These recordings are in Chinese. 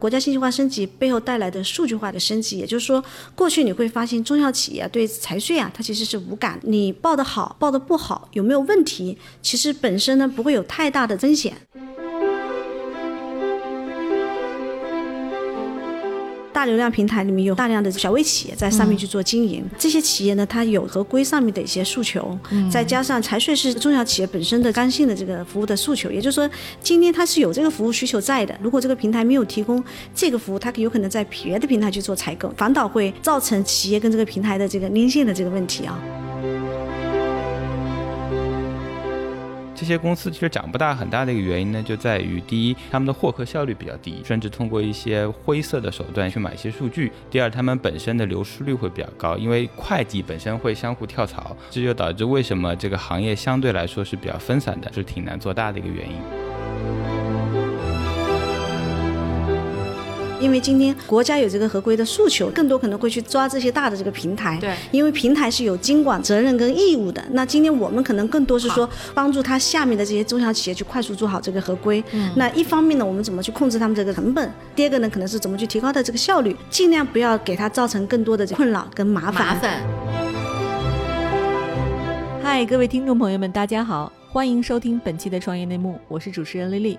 国家信息化升级背后带来的数据化的升级，也就是说，过去你会发现中小企业对财税啊，它其实是无感，你报的好，报的不好，有没有问题，其实本身呢不会有太大的风险。大流量平台里面有大量的小微企业在上面去做经营，这些企业呢，它有合规上面的一些诉求，再加上财税是中小企业本身的刚性的这个服务的诉求，也就是说，今天它是有这个服务需求在的。如果这个平台没有提供这个服务，它有可能在别的平台去做采购，反倒会造成企业跟这个平台的这个连线的这个问题啊。这些公司其实长不大，很大的一个原因呢，就在于第一，他们的获客效率比较低，甚至通过一些灰色的手段去买一些数据；第二，他们本身的流失率会比较高，因为会计本身会相互跳槽，这就导致为什么这个行业相对来说是比较分散的，是挺难做大的一个原因。因为今天国家有这个合规的诉求，更多可能会去抓这些大的这个平台。对，因为平台是有监管责任跟义务的。那今天我们可能更多是说帮助它下面的这些中小企业去快速做好这个合规。嗯。那一方面呢，我们怎么去控制他们这个成本？第二个呢，可能是怎么去提高它这个效率，尽量不要给它造成更多的困扰跟麻烦。麻烦。嗨，各位听众朋友们，大家好，欢迎收听本期的创业内幕，我是主持人丽丽。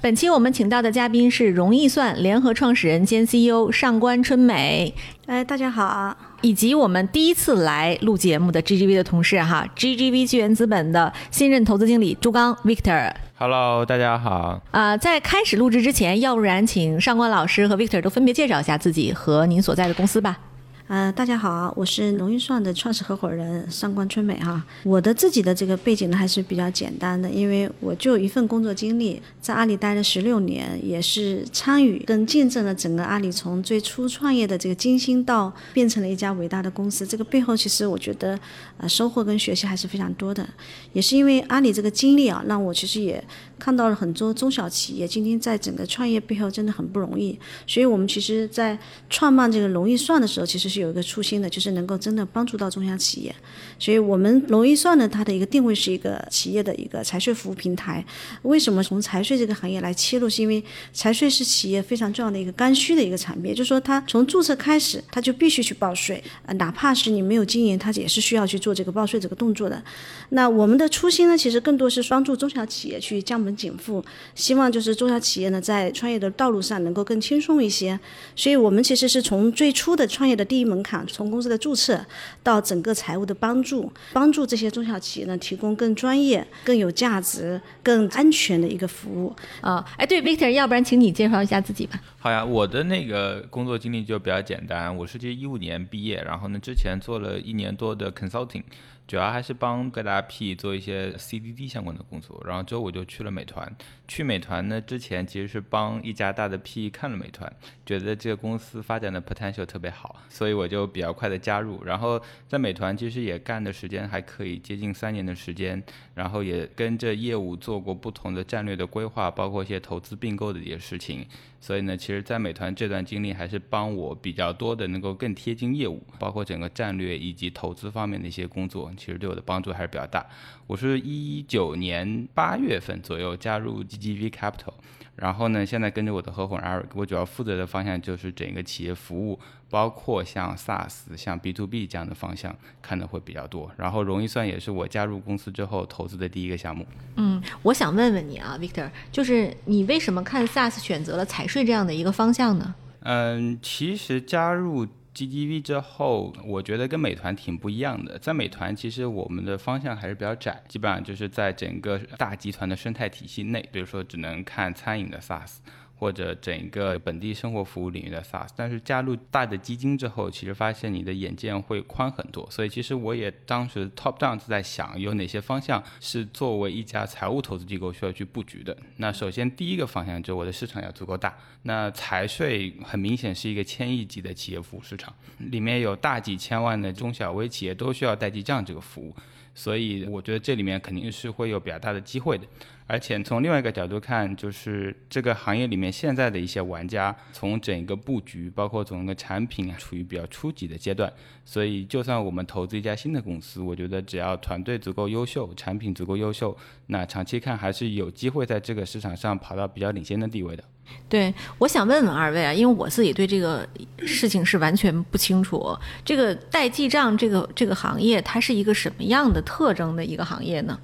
本期我们请到的嘉宾是容易算联合创始人兼 CEO 上官春美。哎，大家好！以及我们第一次来录节目的 GGV 的同事哈，GGV 纪元资本的新任投资经理朱刚 Victor。Hello，大家好。啊，在开始录制之前，要不然请上官老师和 Victor 都分别介绍一下自己和您所在的公司吧。呃，大家好，我是龙运算的创始合伙人上官春美哈。我的自己的这个背景呢还是比较简单的，因为我就一份工作经历，在阿里待了十六年，也是参与跟见证了整个阿里从最初创业的这个精心到变成了一家伟大的公司。这个背后其实我觉得，呃，收获跟学习还是非常多的。也是因为阿里这个经历啊，让我其实也看到了很多中小企业今天在整个创业背后真的很不容易。所以我们其实，在创办这个龙易算的时候，其实是。有一个初心的，就是能够真的帮助到中小企业，所以我们龙易算呢，它的一个定位是一个企业的一个财税服务平台。为什么从财税这个行业来切入？是因为财税是企业非常重要的一个刚需的一个产品，就是说它从注册开始，它就必须去报税，呃，哪怕是你没有经营，它也是需要去做这个报税这个动作的。那我们的初心呢，其实更多是帮助中小企业去降 本减负，希望就是中小企业呢在创业的道路上能够更轻松一些。所以我们其实是从最初的创业的第一。门槛从公司的注册到整个财务的帮助，帮助这些中小企业呢提供更专业、更有价值、更安全的一个服务啊！哎，对，Victor，要不然请你介绍一下自己吧。好呀，我的那个工作经历就比较简单，我是其实一五年毕业，然后呢之前做了一年多的 consulting。主要还是帮各大 P 做一些 CDD 相关的工作，然后之后我就去了美团。去美团呢之前其实是帮一家大的 PE 看了美团，觉得这个公司发展的 potential 特别好，所以我就比较快的加入。然后在美团其实也干的时间还可以，接近三年的时间，然后也跟着业务做过不同的战略的规划，包括一些投资并购的一些事情。所以呢，其实，在美团这段经历还是帮我比较多的，能够更贴近业务，包括整个战略以及投资方面的一些工作，其实对我的帮助还是比较大。我是一九年八月份左右加入 GGV Capital，然后呢，现在跟着我的合伙人 Eric，我主要负责的方向就是整个企业服务。包括像 SaaS、像 B to B 这样的方向看的会比较多，然后容易算也是我加入公司之后投资的第一个项目。嗯，我想问问你啊，Victor，就是你为什么看 SaaS 选择了财税这样的一个方向呢？嗯，其实加入。G D V 之后，我觉得跟美团挺不一样的。在美团，其实我们的方向还是比较窄，基本上就是在整个大集团的生态体系内，比如说只能看餐饮的 SaaS，或者整个本地生活服务领域的 SaaS。但是加入大的基金之后，其实发现你的眼界会宽很多。所以其实我也当时 top down 是在想，有哪些方向是作为一家财务投资机构需要去布局的。那首先第一个方向就是我的市场要足够大。那财税很明显是一个千亿级的企业服务市场，里面有大几千万的中小微企业都需要代记账这个服务。所以我觉得这里面肯定是会有比较大的机会的，而且从另外一个角度看，就是这个行业里面现在的一些玩家，从整个布局，包括整个产品处于比较初级的阶段，所以就算我们投资一家新的公司，我觉得只要团队足够优秀，产品足够优秀，那长期看还是有机会在这个市场上跑到比较领先的地位的。对，我想问问二位啊，因为我自己对这个事情是完全不清楚。这个代记账这个这个行业，它是一个什么样的特征的一个行业呢？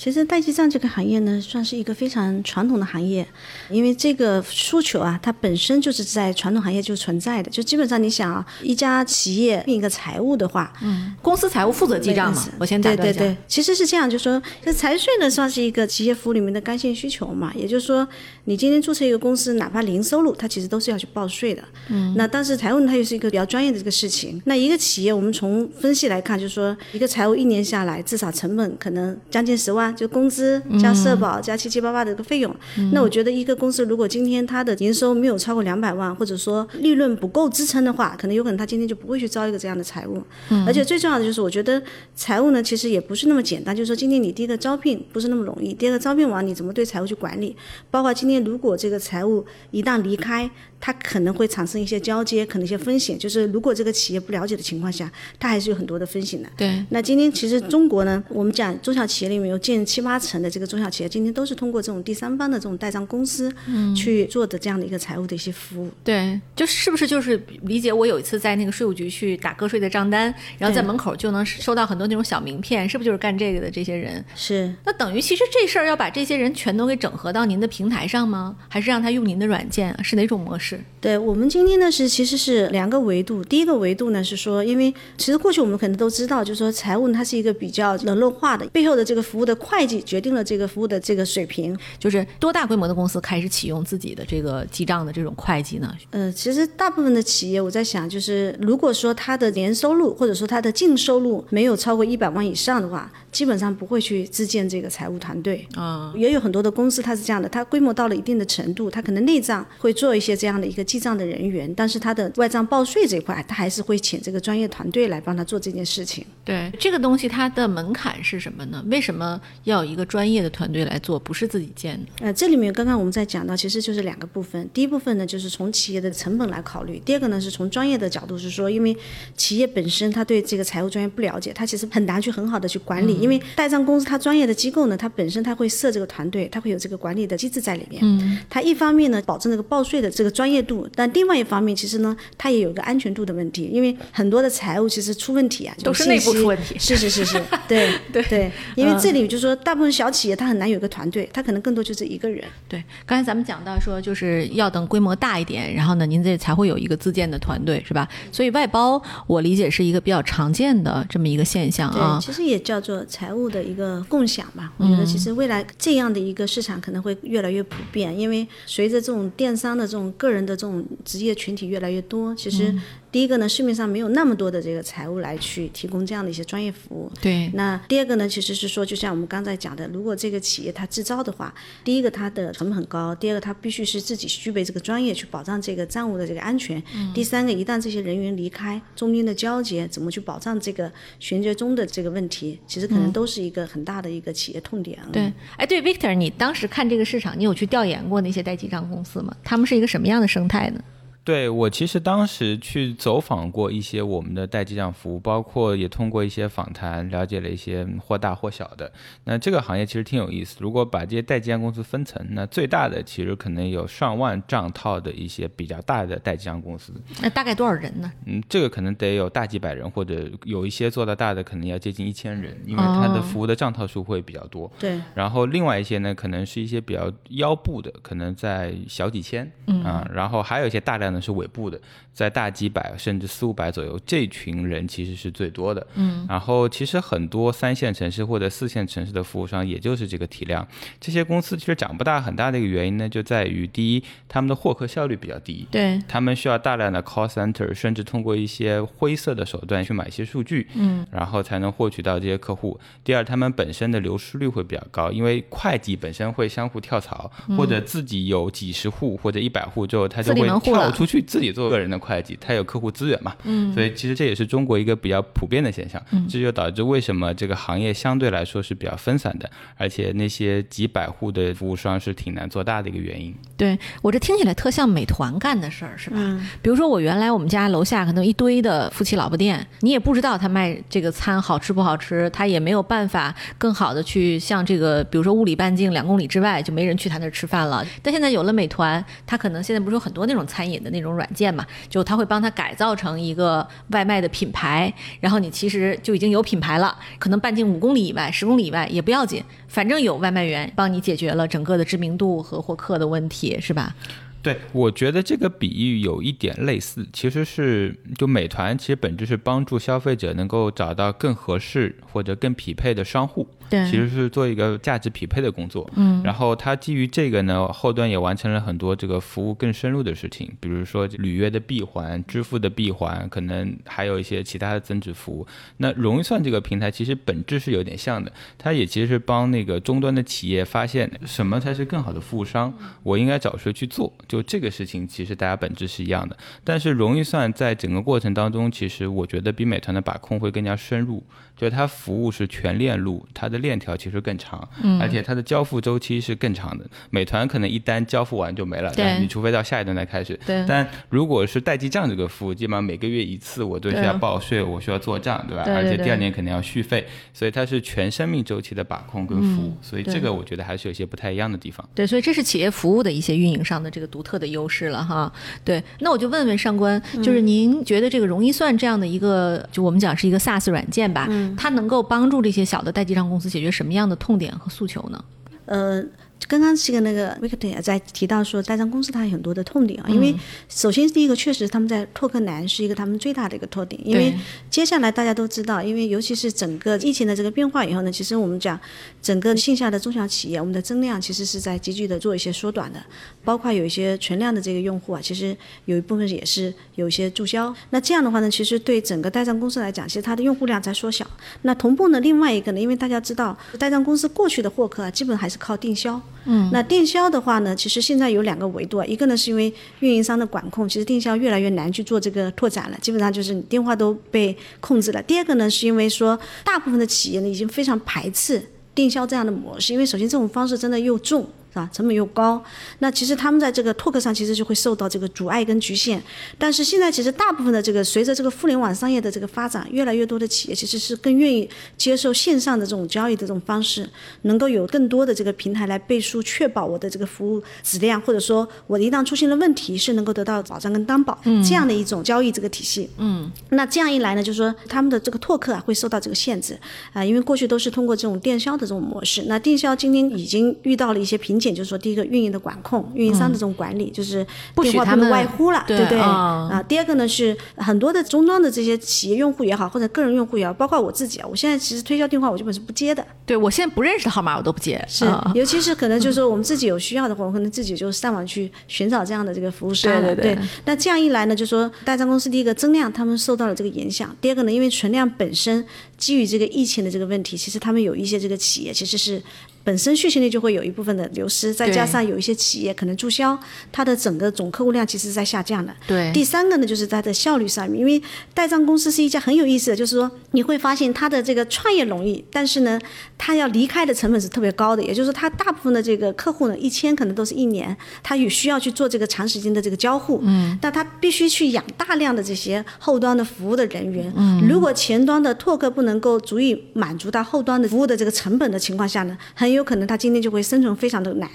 其实代记账这个行业呢，算是一个非常传统的行业，因为这个诉求啊，它本身就是在传统行业就存在的。就基本上你想啊，一家企业另一个财务的话，嗯，公司财务负责记账嘛。我先。对对对，其实是这样，就说这财税呢，算是一个企业服务里面的刚性需求嘛。也就是说，你今天注册一个公司，哪怕零收入，它其实都是要去报税的。嗯。那但是财务呢，它又是一个比较专业的这个事情。那一个企业，我们从分析来看，就是说一个财务一年下来，至少成本可能将近十万。就工资加社保加七七八八的一个费用，那我觉得一个公司如果今天它的营收没有超过两百万，或者说利润不够支撑的话，可能有可能他今天就不会去招一个这样的财务。而且最重要的就是，我觉得财务呢其实也不是那么简单，就是说今天你第一个招聘不是那么容易，第二个招聘完你怎么对财务去管理，包括今天如果这个财务一旦离开。它可能会产生一些交接，可能一些风险，就是如果这个企业不了解的情况下，它还是有很多的风险的。对。那今天其实中国呢，我们讲中小企业里面有近七八成的这个中小企业，今天都是通过这种第三方的这种代账公司去做的这样的一个财务的一些服务。对，就是不是就是理解？我有一次在那个税务局去打个税的账单，然后在门口就能收到很多那种小名片，是不是就是干这个的这些人？是。那等于其实这事儿要把这些人全都给整合到您的平台上吗？还是让他用您的软件？是哪种模式？对我们今天呢是其实是两个维度，第一个维度呢是说，因为其实过去我们可能都知道，就是说财务它是一个比较冷落化的，背后的这个服务的会计决定了这个服务的这个水平。就是多大规模的公司开始启用自己的这个记账的这种会计呢？呃，其实大部分的企业，我在想，就是如果说它的年收入或者说它的净收入没有超过一百万以上的话。基本上不会去自建这个财务团队啊，也有很多的公司它是这样的，它规模到了一定的程度，它可能内账会做一些这样的一个记账的人员，但是它的外账报税这块，它还是会请这个专业团队来帮他做这件事情。对这个东西，它的门槛是什么呢？为什么要有一个专业的团队来做，不是自己建的？呃，这里面刚刚我们在讲到，其实就是两个部分，第一部分呢就是从企业的成本来考虑，第二个呢是从专业的角度是说，因为企业本身它对这个财务专业不了解，它其实很难去很好的去管理。因为代账公司它专业的机构呢，它本身它会设这个团队，它会有这个管理的机制在里面。嗯，它一方面呢保证这个报税的这个专业度，但另外一方面其实呢，它也有一个安全度的问题，因为很多的财务其实出问题啊，都是内部出问题。是是是是，对 对对，因为这里就是说，大部分小企业它很难有一个团队，它可能更多就是一个人。对，刚才咱们讲到说，就是要等规模大一点，然后呢，您这才会有一个自建的团队，是吧？所以外包，我理解是一个比较常见的这么一个现象啊。对，其实也叫做财务的一个。共享吧，我觉得其实未来这样的一个市场可能会越来越普遍，因为随着这种电商的这种个人的这种职业群体越来越多，其实。第一个呢，市面上没有那么多的这个财务来去提供这样的一些专业服务。对。那第二个呢，其实是说，就像我们刚才讲的，如果这个企业它自招的话，第一个它的成本很高，第二个它必须是自己具备这个专业去保障这个账务的这个安全。嗯。第三个，一旦这些人员离开，中间的交接怎么去保障这个衔接中的这个问题，其实可能都是一个很大的一个企业痛点。对。哎，对，Victor，你当时看这个市场，你有去调研过那些代记账公司吗？他们是一个什么样的生态呢？对我其实当时去走访过一些我们的代记账服务，包括也通过一些访谈了解了一些或大或小的。那这个行业其实挺有意思。如果把这些代记账公司分层，那最大的其实可能有上万账套的一些比较大的代记账公司。那大概多少人呢？嗯，这个可能得有大几百人，或者有一些做到大的可能要接近一千人，因为它的服务的账套数会比较多。对。然后另外一些呢，可能是一些比较腰部的，可能在小几千。嗯。啊，然后还有一些大量。呢是尾部的，在大几百甚至四五百左右，这群人其实是最多的。嗯，然后其实很多三线城市或者四线城市的服务商，也就是这个体量。这些公司其实长不大，很大的一个原因呢，就在于第一，他们的获客效率比较低，对他们需要大量的 call center，甚至通过一些灰色的手段去买一些数据，嗯，然后才能获取到这些客户。第二，他们本身的流失率会比较高，因为会计本身会相互跳槽，或者自己有几十户或者一百户之后，他就会跳出去自己做个人的会计，他有客户资源嘛，嗯，所以其实这也是中国一个比较普遍的现象，嗯这就导致为什么这个行业相对来说是比较分散的，而且那些几百户的服务商是挺难做大的一个原因。对我这听起来特像美团干的事儿，是吧？比如说我原来我们家楼下可能一堆的夫妻老婆店，你也不知道他卖这个餐好吃不好吃，他也没有办法更好的去像这个，比如说物理半径两公里之外就没人去他那儿吃饭了。但现在有了美团，他可能现在不是有很多那种餐饮的那种软件嘛，就他会帮他改造成一个外卖的品牌，然后你其实就已经有品牌了，可能半径五公里以外、十公里以外也不要紧，反正有外卖员帮你解决了整个的知名度和获客的问题，是吧？对，我觉得这个比喻有一点类似，其实是就美团其实本质是帮助消费者能够找到更合适或者更匹配的商户。对，其实是做一个价值匹配的工作。嗯，然后它基于这个呢，后端也完成了很多这个服务更深入的事情，比如说履约的闭环、支付的闭环，可能还有一些其他的增值服务。那容易算这个平台其实本质是有点像的，它也其实是帮那个终端的企业发现什么才是更好的服务商，我应该找谁去做。就这个事情，其实大家本质是一样的。但是容易算在整个过程当中，其实我觉得比美团的把控会更加深入。就是它服务是全链路，它的链条其实更长，而且它的交付周期是更长的。美团可能一单交付完就没了，对，你除非到下一单再开始。对，但如果是代记账这个服务，基本上每个月一次，我都需要报税，我需要做账，对吧？而且第二年肯定要续费，所以它是全生命周期的把控跟服务，所以这个我觉得还是有些不太一样的地方。对，所以这是企业服务的一些运营上的这个独特的优势了哈。对，那我就问问上官，就是您觉得这个容易算这样的一个，就我们讲是一个 SaaS 软件吧，它能够帮助这些小的代记账公司解决什么样的痛点和诉求呢？呃。刚刚这个那个 Victor 也在提到说，代账公司它有很多的痛点啊，因为首先第一个确实他们在拓客难是一个他们最大的一个特点，因为接下来大家都知道，因为尤其是整个疫情的这个变化以后呢，其实我们讲整个线下的中小企业，我们的增量其实是在急剧的做一些缩短的，包括有一些存量的这个用户啊，其实有一部分也是有一些注销。那这样的话呢，其实对整个代账公司来讲，其实它的用户量在缩小。那同步呢，另外一个呢，因为大家知道代账公司过去的获客啊，基本还是靠定销。嗯，那电销的话呢，其实现在有两个维度啊，一个呢是因为运营商的管控，其实电销越来越难去做这个拓展了，基本上就是你电话都被控制了。第二个呢，是因为说大部分的企业呢已经非常排斥电销这样的模式，因为首先这种方式真的又重。是吧？成本又高，那其实他们在这个拓客上其实就会受到这个阻碍跟局限。但是现在其实大部分的这个随着这个互联网商业的这个发展，越来越多的企业其实是更愿意接受线上的这种交易的这种方式，能够有更多的这个平台来背书，确保我的这个服务质量，或者说我一旦出现了问题是能够得到保障跟担保这样的一种交易这个体系。嗯，那这样一来呢，就是说他们的这个拓客啊会受到这个限制啊，因为过去都是通过这种电销的这种模式，那电销今天已经遇到了一些瓶。点就是说，第一个运营的管控，运营商的这种管理，就是电话不能外呼了，对不对？啊，第二个呢是很多的终端的这些企业用户也好，或者个人用户也好，包括我自己啊，我现在其实推销电话我基本是不接的。对我现在不认识的号码我都不接，是，尤其是可能就是说我们自己有需要的话，我可能自己就上网去寻找这样的这个服务商了。对对对。那这样一来呢，就说代账公司第一个增量，他们受到了这个影响；第二个呢，因为存量本身基于这个疫情的这个问题，其实他们有一些这个企业其实是。本身续行率就会有一部分的流失，再加上有一些企业可能注销，它的整个总客户量其实是在下降的。对。第三个呢，就是它的效率上面，因为代账公司是一家很有意思的，就是说你会发现它的这个创业容易，但是呢，它要离开的成本是特别高的。也就是说，它大部分的这个客户呢，一签可能都是一年，它有需要去做这个长时间的这个交互。嗯。但它必须去养大量的这些后端的服务的人员。嗯。如果前端的拓客不能够足以满足到后端的服务的这个成本的情况下呢，很很有可能他今天就会生存非常的难。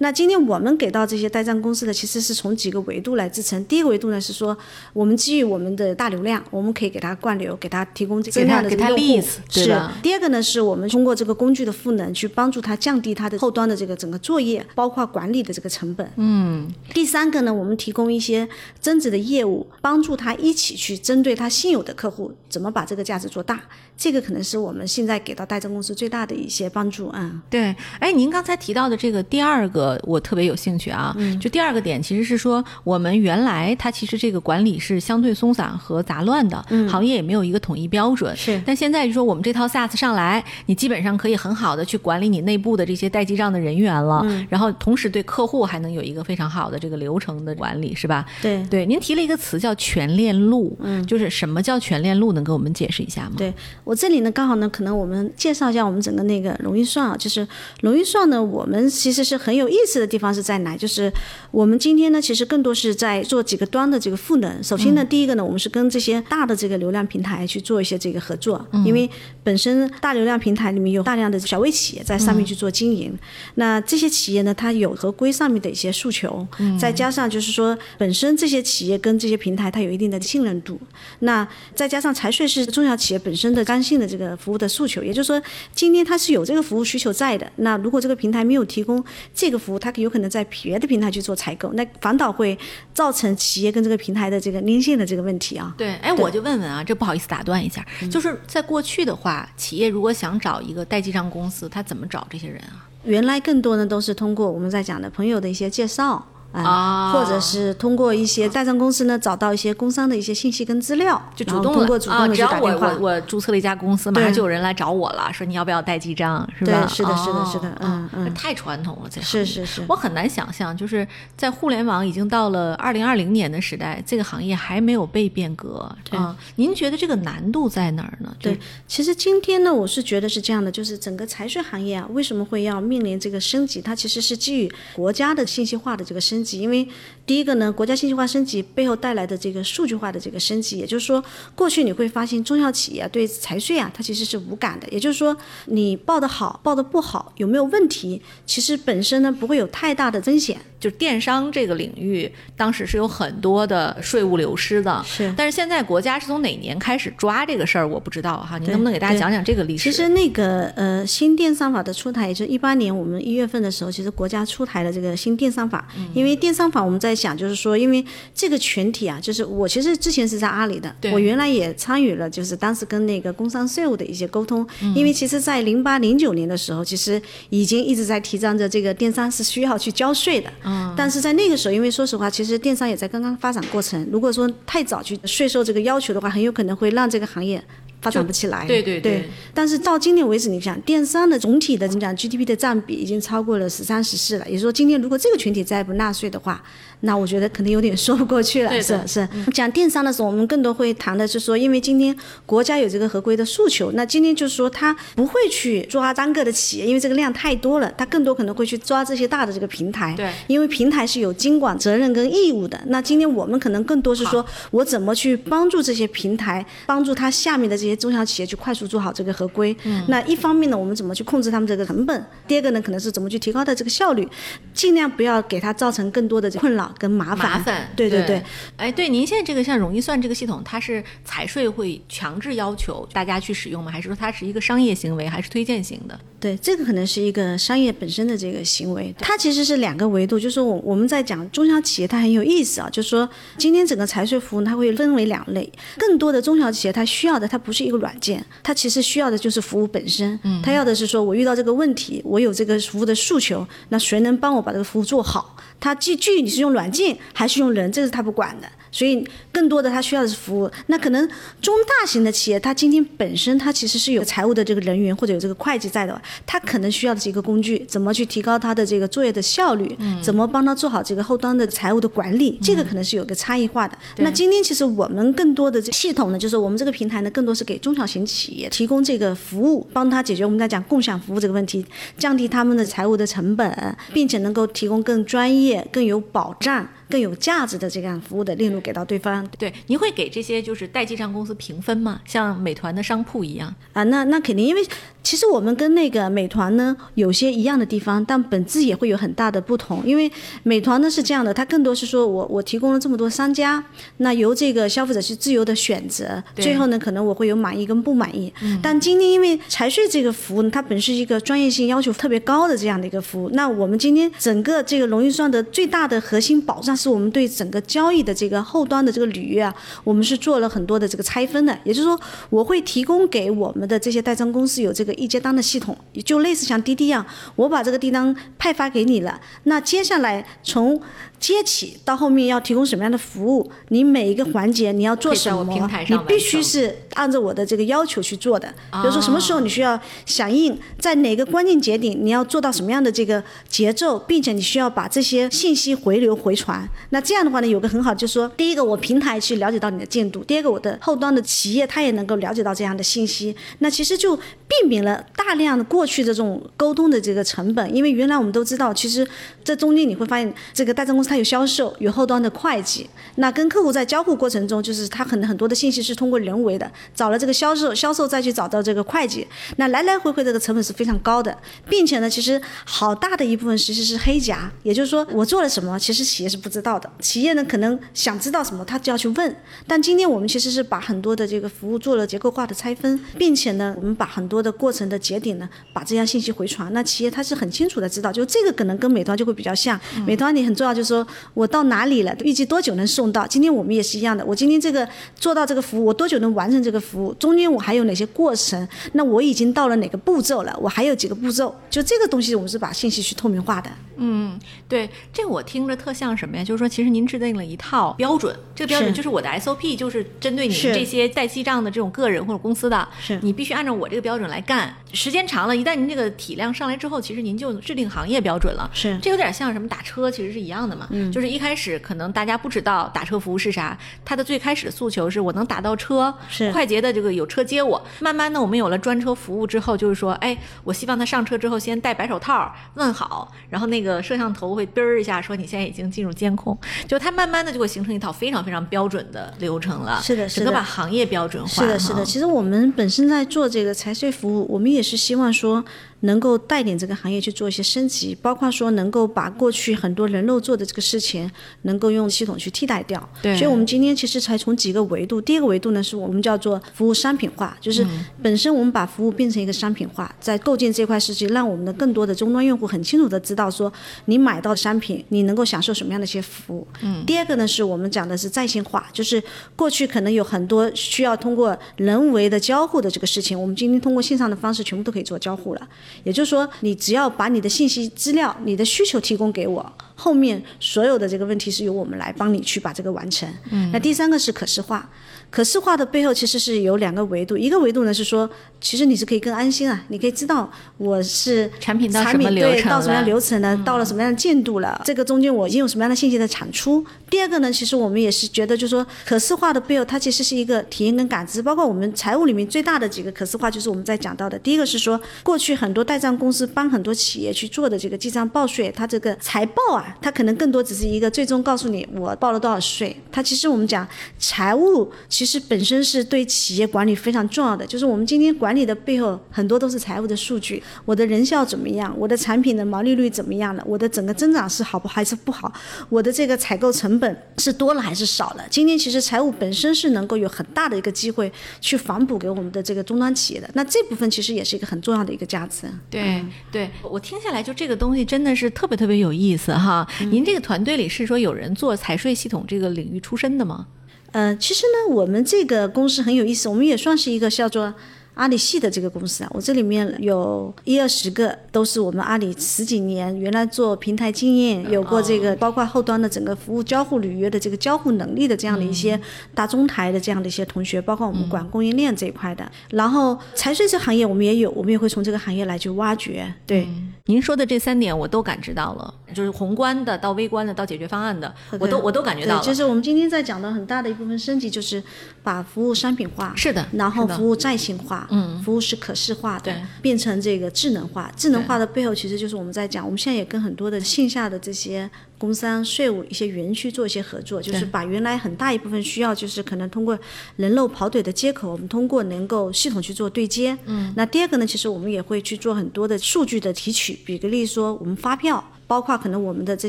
那今天我们给到这些代账公司的，其实是从几个维度来支撑。第一个维度呢是说，我们基于我们的大流量，我们可以给他灌流，给他提供这增量的给他个用户 leads，对是。第二个呢，是我们通过这个工具的赋能，去帮助他降低他的后端的这个整个作业，包括管理的这个成本。嗯。第三个呢，我们提供一些增值的业务，帮助他一起去针对他现有的客户，怎么把这个价值做大。这个可能是我们现在给到代证公司最大的一些帮助啊。对，哎，您刚才提到的这个第二个，我特别有兴趣啊。嗯就第二个点，其实是说我们原来它其实这个管理是相对松散和杂乱的，行业也没有一个统一标准。嗯是但现在就说我们这套 SaaS 上来，你基本上可以很好的去管理你内部的这些代记账的人员了，嗯然后同时对客户还能有一个非常好的这个流程的管理，是吧？对。对，您提了一个词叫全链路，嗯，就是什么叫全链路？能给我们解释一下吗？对我这里呢，刚好呢，可能我们介绍一下我们整个那个龙运算啊，就是龙运算呢，我们其实是很有意思的地方是在哪？就是我们今天呢，其实更多是在做几个端的这个赋能。首先呢，第一个呢，我们是跟这些大的这个流量平台去做一些这个合作，因为本身大流量平台里面有大量的小微企业在上面去做经营，那这些企业呢，它有合规上面的一些诉求，再加上就是说本身这些企业跟这些平台它有一定的信任度，那再加上财税是中小企业本身的刚性的这个服务的诉求，也就是说，今天他是有这个服务需求在的。那如果这个平台没有提供这个服务，它有可能在别的平台去做采购，那反倒会造成企业跟这个平台的这个连线的这个问题啊。对，哎，我就问问啊，这不好意思打断一下，嗯就是在过去的话，企业如果想找一个代记账公司，他怎么找这些人啊？原来更多呢都是通过我们在讲的朋友的一些介绍。啊，啊或者是通过一些代账公司呢，找到一些工商的一些信息跟资料，就主动通过主动的只要我去打电话。我我注册了一家公司，马上就有人来找我了，说你要不要代记账，是吧？对是的是的哦是的哦嗯嗯太传统了，这行是是是我很难想象，就是在互联网已经到了二零二零年的时代，这个行业还没有被变革啊。您觉得这个难度在哪儿呢？对，其实今天呢，我是觉得是这样的，就是整个财税行业啊，为什么会要面临这个升级？它其实是基于国家的信息化的这个升级，因为第一个呢，国家信息化升级背后带来的这个数据化的这个升级，也就是说，过去你会发现中小企业啊对财税啊，它其实是无感的，也就是说，你报的好，报的不好，有没有问题，其实本身呢不会有太大的风险。就是电商这个领域，当时是有很多的税务流失的。是但是现在国家是从哪年开始抓这个事儿，我不知道哈。你能不能给大家讲讲这个历史？其实那个呃新电商法的出台，也就是一八年我们一月份的时候，其实国家出台了这个新电商法。因为电商法我们在想，就是说，因为这个群体啊，就是我其实之前是在阿里的，我原来也参与了，就是当时跟那个工商税务的一些沟通。因为其实，在零八零九年的时候，其实已经一直在提倡着这个电商是需要去交税的。但是在那个时候，因为说实话，其实电商也在刚刚发展过程，如果说太早去税收这个要求的话，很有可能会让这个行业。发展不起来，对对对。对。但是到今年为止，你想电商的总体的怎么讲 GDP 的占比已经超过了十三十四了，也就是说，今天如果这个群体再不纳税的话，那我觉得可能有点说不过去了。是是，讲电商的时候，我们更多会谈的是说，因为今天国家有这个合规的诉求，那今天就是说他不会去抓单个的企业，因为这个量太多了，他更多可能会去抓这些大的这个平台。对因为平台是有监管责任跟义务的。那今天我们可能更多是说，我怎么去帮助这些平台，帮助他下面的这些中小企业去快速做好这个合规。那一方面呢，我们怎么去控制他们这个成本？第二个呢，可能是怎么去提高它这个效率，尽量不要给它造成更多的困扰跟麻烦。麻烦，对对对。哎，对，您现在这个像容易算这个系统，它是财税会强制要求大家去使用吗？还是说它是一个商业行为，还是推荐型的？对，这个可能是一个商业本身的这个行为，它其实是两个维度。就是我我们在讲中小企业，它很有意思啊，就是说今天整个财税服务它会分为两类，更多的中小企业它需要的它不是一个软件，它其实需要的就是服务本身。嗯，它要的是说我遇到这个问题，我有这个服务的诉求，那谁能帮我把这个服务做好？他具具体是用软件还是用人，这是他不管的。所以更多的他需要的是服务。那可能中大型的企业，它今天本身它其实是有财务的这个人员或者有这个会计在的，它可能需要的是一个工具，怎么去提高它的这个作业的效率，怎么帮他做好这个后端的财务的管理，这个可能是有个差异化的。那今天其实我们更多的系统呢，就是我们这个平台呢，更多是给中小型企业提供这个服务，帮他解决我们在讲共享服务这个问题，降低他们的财务的成本，并且能够提供更专业、更有保障。更有价值的这样服务的链路给到对方。对，您会给这些就是代记账公司评分吗？像美团的商铺一样啊？那那肯定，因为其实我们跟那个美团呢有些一样的地方，但本质也会有很大的不同。因为美团呢是这样的，它更多是说我我提供了这么多商家，那由这个消费者去自由的选择，最后呢可能我会有满意跟不满意。但今天因为财税这个服务，它本是一个专业性要求特别高的这样的一个服务，那我们今天整个这个龙运算的最大的核心保障是我们对整个交易的这个后端的这个履约啊，我们是做了很多的这个拆分的，也就是说我会提供给我们的这些代账公司有这个一接单的系统，就类似像滴滴一样，我把这个订单派发给你了，那接下来从接起到后面要提供什么样的服务，你每一个环节你要做什么，你必须是按照我的这个要求去做的。比如说什么时候你需要响应，在哪个关键节点你要做到什么样的这个节奏，并且你需要把这些信息回流回传。那这样的话呢，有个很好就是说，第一个我平台去了解到你的进度，第二个我的后端的企业它也能够了解到这样的信息。那其实就避免了大量的过去的这种沟通的这个成本，因为原来我们都知道，其实这中间你会发现这个代账公司它有销售，有后端的会计，那跟客户在交互过程中，就是他很很多的信息是通过人为的，找了这个销售，销售再去找到这个会计，那来来回回这个成本是非常高的，并且呢，其实好。大的一部分其实是黑夹，也就是说我做了什么，其实企业是不知道的，企业呢可能想知道什么，他就要去问，但今天我们其实是把很多的这个服务做了结构化的拆分，并且呢，我们把很多的过程的节点呢，把这样信息回传，那企业它是很清楚的知道，就这个可能跟美团就会比较像，美团你很重要就是说。我到哪里了？预计多久能送到？今天我们也是一样的。我今天这个做到这个服务，我多久能完成这个服务？中间我还有哪些过程？那我已经到了哪个步骤了？我还有几个步骤？就这个东西，我们是把信息去透明化的。嗯，对，这我听着特像什么呀？就是说，其实您制定了一套标准，这个标准就是我的 SOP，就是针对你们这些代记账的这种个人或者公司的，是你必须按照我这个标准来干。时间长了，一旦您这个体量上来之后，其实您就制定行业标准了。是，这有点像什么打车，其实是一样的嘛。嗯，就是一开始可能大家不知道打车服务是啥，它的最开始的诉求是我能打到车，是快捷的这个有车接我。慢慢的，我们有了专车服务之后，就是说，哎，我希望他上车之后先戴白手套问好，然后那个摄像头会。嘚儿一下，说你现在已经进入监控，就它慢慢的就会形成一套非常非常标准的流程了。是的，是的，整个把行业标准化。是的，是的。其实我们本身在做这个财税服务，我们也是希望说。能够带领这个行业去做一些升级，包括说能够把过去很多人肉做的这个事情，能够用系统去替代掉。对。所以我们今天其实才从几个维度，第一个维度呢是我们叫做服务商品化，就是本身我们把服务变成一个商品化，在构建这块事情，让我们的更多的终端用户很清楚的知道说，你买到的商品，你能够享受什么样的一些服务。嗯。第二个呢是我们讲的是在线化，就是过去可能有很多需要通过人为的交互的这个事情，我们今天通过线上的方式全部都可以做交互了。也就是说，你只要把你的信息资料、你的需求提供给我，后面所有的这个问题是由我们来帮你去把这个完成。嗯，那第三个是可视化。可视化的背后其实是有两个维度，一个维度呢是说，其实你是可以更安心啊，你可以知道我是产品到什么流程到什么样流程呢？到了什么样的进度了？这个中间我已经有什么样的信息的产出？第二个呢，其实我们也是觉得，就是说可视化的背后，它其实是一个体验跟感知。包括我们财务里面最大的几个可视化，就是我们在讲到的，第一个是说，过去很多代账公司帮很多企业去做的这个记账报税，它这个财报啊，它可能更多只是一个最终告诉你我报了多少税。它其实我们讲财务，其实本身是。对企业管理非常重要的，就是我们今天管理的背后很多都是财务的数据。我的人效怎么样？我的产品的毛利率怎么样了？我的整个增长是好不还是不好？我的这个采购成本是多了还是少了？今天其实财务本身是能够有很大的一个机会去反哺给我们的这个终端企业的。那这部分其实也是一个很重要的一个价值。对对，我听下来就这个东西真的是特别特别有意思哈哈。您这个团队里是说有人做财税系统这个领域出身的吗？呃，其实呢，我们这个公司很有意思，我们也算是一个叫做阿里系的这个公司啊。我这里面有一二十个都是我们阿里十几年原来做平台经验，有过这个包括后端的整个服务交互履约的这个交互能力的这样的一些大中台的这样的一些同学，包括我们管供应链这一块的。然后财税这行业我们也有，我们也会从这个行业来去挖掘。对，您说的这三点我都感知到了。就是宏观的到微观的到解决方案的，我都我都感觉到就是我们今天在讲的很大的一部分升级，就是把服务商品化，是的，然后服务在线化，嗯，服务是可视化的对，变成这个智能化。智能化的背后，其实就是我们在讲，我们现在也跟很多的线下的这些工商、税务一些园区做一些合作，就是把原来很大一部分需要，就是可能通过人肉跑腿的接口，我们通过能够系统去做对接。嗯，那第二个呢，其实我们也会去做很多的数据的提取，比个例说，我们发票。包括可能我们的这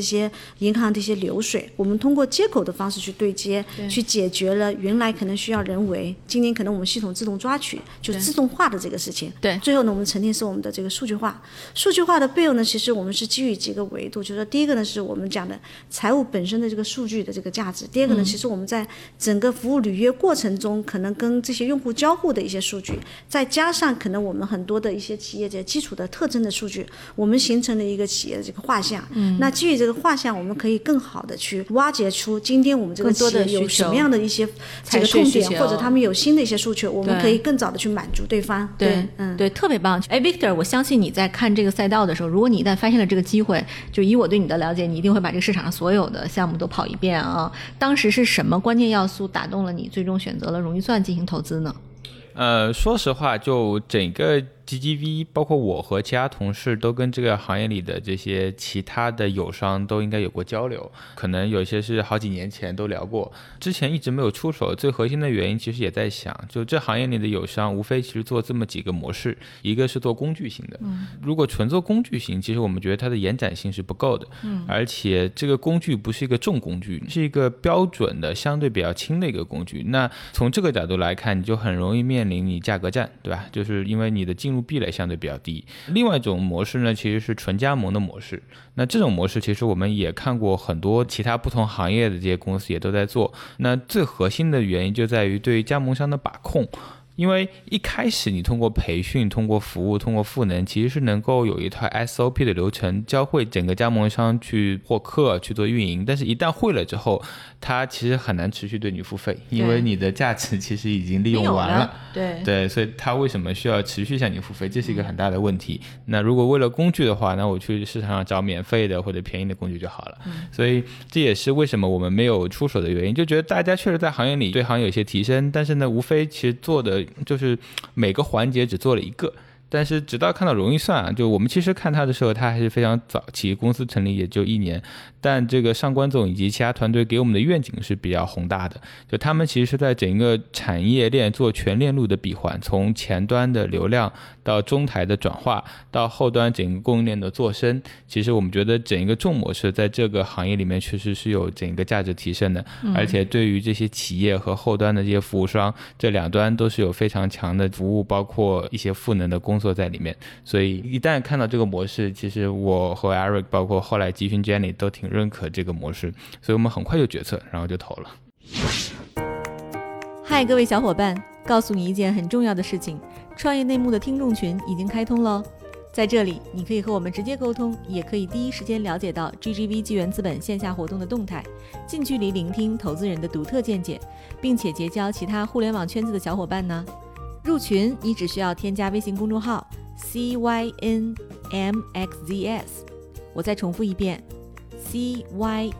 些银行的一些流水，我们通过接口的方式去对接，去解决了原来可能需要人为，今年可能我们系统自动抓取，就自动化的这个事情。对。最后呢，我们沉淀是我们的这个数据化。数据化的背后呢，其实我们是基于几个维度，就是说第一个呢是我们讲的财务本身的这个数据的这个价值，第二个呢，其实我们在整个服务履约过程中，可能跟这些用户交互的一些数据，再加上可能我们很多的一些企业这些基础的特征的数据，我们形成了一个企业的这个画像。嗯，那基于这个画像，我们可以更好的去挖掘出今天我们这个更多企业有的需求什么样的一些这财个痛点，或者他们有新的一些诉求，我们可以更早的去满足对方。对，嗯。对，特别棒。哎，Victor，我相信你在看这个赛道的时候，如果你一旦发现了这个机会，就以我对你的了解，你一定会把这个市场上所有的项目都跑一遍啊。当时是什么关键要素打动了你，最终选择了荣誉算进行投资呢？呃，说实话，就整个 GGV，包括我和其他同事都跟这个行业里的这些其他的友商都应该有过交流，可能有些是好几年前都聊过，之前一直没有出手。最核心的原因其实也在想，就这行业里的友商无非其实做这么几个模式，一个是做工具型的，嗯如果纯做工具型，其实我们觉得它的延展性是不够的，嗯而且这个工具不是一个重工具，是一个标准的相对比较轻的一个工具。那从这个角度来看，你就很容易面临你价格战，对吧？就是因为你的进入壁垒相对比较低。另外一种模式呢，其实是纯加盟的模式。那这种模式其实我们也看过很多其他不同行业的这些公司也都在做。那最核心的原因就在于对加盟商的把控。因为一开始你通过培训、通过服务、通过赋能，其实是能够有一套 SOP 的流程，教会整个加盟商去获客、去做运营。但是，一旦会了之后，他其实很难持续对你付费，因为你的价值其实已经利用完了对对，所以他为什么需要持续向你付费，这是一个很大的问题。那如果为了工具的话，那我去市场上找免费的或者便宜的工具就好了。所以这也是为什么我们没有出手的原因，就觉得大家确实在行业里对行业有些提升，但是呢，无非其实做的就是每个环节只做了一个。但是直到看到容易算啊，就我们其实看它的时候，它还是非常早期，公司成立也就一年，但这个上官总以及其他团队给我们的愿景是比较宏大的，就他们其实是在整个产业链做全链路的闭环，从前端的流量到中台的转化，到后端整个供应链的做深，其实我们觉得整一个重模式在这个行业里面确实是有整个价值提升的，而且对于这些企业和后端的这些服务商，这两端都是有非常强的服务，包括一些赋能的工作在里面。所以一旦看到这个模式，其实我和 Eric，包括后来集训 Jenny 都挺认可这个模式，所以我们很快就决策，然后就投了。嗨，各位小伙伴，告诉你一件很重要的事情：创业内幕的听众群已经开通喽。在这里，你可以和我们直接沟通，也可以第一时间了解到 GGV 纪元资本线下活动的动态，近距离聆听投资人的独特见解，并且结交其他互联网圈子的小伙伴呢。入群，你只需要添加微信公众号 CYNMXZS，我再重复一遍，CYNMXZS，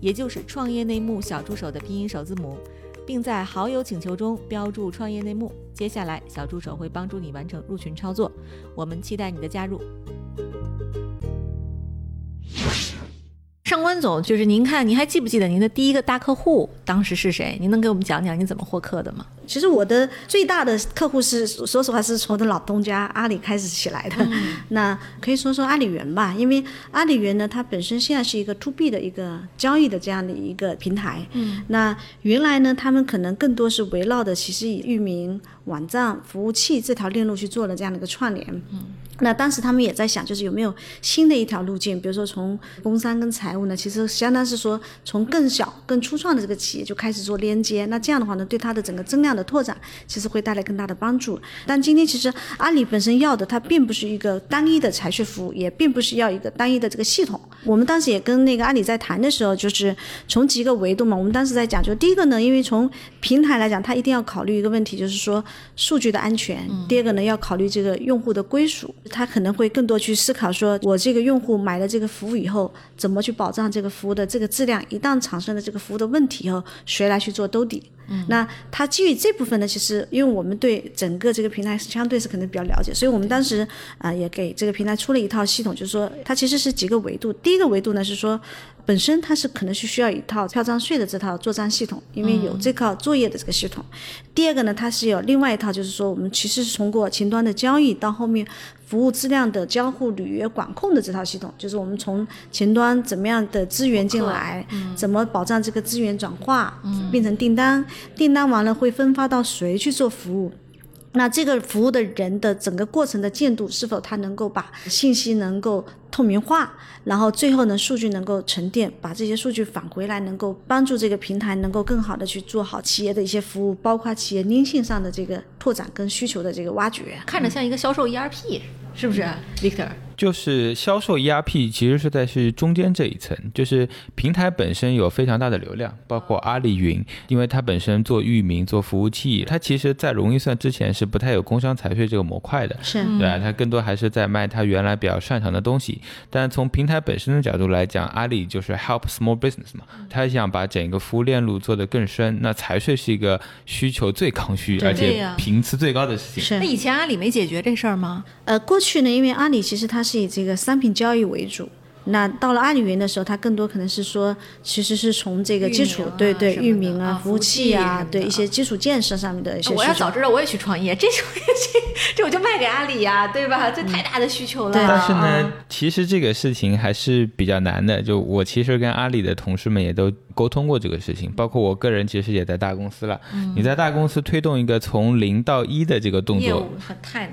也就是创业内幕小助手的拼音首字母，并在好友请求中标注“创业内幕”。接下来，小助手会帮助你完成入群操作。我们期待你的加入。上官总，就是您看，您还记不记得您的第一个大客户当时是谁？您能给我们讲讲您怎么获客的吗？其实我的最大的客户是，说实话是从我的老东家阿里开始起来的。那可以说说阿里云吧，因为阿里云呢，它本身现在是一个 to B 的一个交易的这样的一个平台。嗯，那原来呢，他们可能更多是围绕的，其实以域名、网站、服务器这条链路去做了这样的一个串联。嗯。那当时他们也在想，就是有没有新的一条路径，比如说从工商跟财务呢，其实相当是说从更小、更初创的这个企业就开始做连接。那这样的话呢，对它的整个增量的拓展，其实会带来更大的帮助。但今天其实阿里本身要的，它并不是一个单一的财税服务，也并不是要一个单一的这个系统。我们当时也跟那个阿里在谈的时候，就是从几个维度嘛，我们当时在讲，就第一个呢，因为从平台来讲，它一定要考虑一个问题，就是说数据的安全；第二个呢，要考虑这个用户的归属。他可能会更多去思考说，我这个用户买了这个服务以后，怎么去保障这个服务的这个质量？一旦产生了这个服务的问题以后，谁来去做兜底？那它基于这部分呢，其实因为我们对整个这个平台是相对是可能比较了解，所以我们当时啊、也给这个平台出了一套系统，就是说它其实是几个维度。第一个维度呢是说，本身它是可能是需要一套票账税的这套做账系统，因为有这套作业的这个系统。第二个呢，它是有另外一套，就是说我们其实是通过前端的交易到后面服务质量的交互履约管控的这套系统，就是我们从前端怎么样的资源进来，怎么保障这个资源转化，变成订单，订单完了会分发到谁去做服务。那这个服务的人的整个过程的建度是否他能够把信息能够透明化，然后最后呢数据能够沉淀，把这些数据返回来，能够帮助这个平台能够更好的去做好企业的一些服务，包括企业粘性上的这个拓展跟需求的这个挖掘。看着像一个销售 ERP，是不是，Victor？就是销售 ERP 其实是在是中间这一层，就是平台本身有非常大的流量，包括阿里云，因为它本身做域名、做服务器，它其实在容易算之前是不太有工商财税这个模块的，是对啊，它更多还是在卖它原来比较擅长的东西。但从平台本身的角度来讲，阿里就是 help small business 嘛，他想把整个服务链路做得更深，那财税是一个需求最刚需而且频次最高的事情。是那以前阿里没解决这事儿吗？呃，过去呢，因为阿里其实它是是以这个商品交易为主。那到了阿里云的时候，它更多可能是说，其实是从这个基础，啊对对，域名啊、服务器啊，对一些基础建设上面的一些需求。我要早知道我也去创业，这就 这这我就卖给阿里呀，对吧？这太大的需求了。对但是呢啊，，其实这个事情还是比较难的。就我其实跟阿里的同事们也都沟通过这个事情，包括我个人其实也在大公司了。你在大公司推动一个从零到一的这个动作。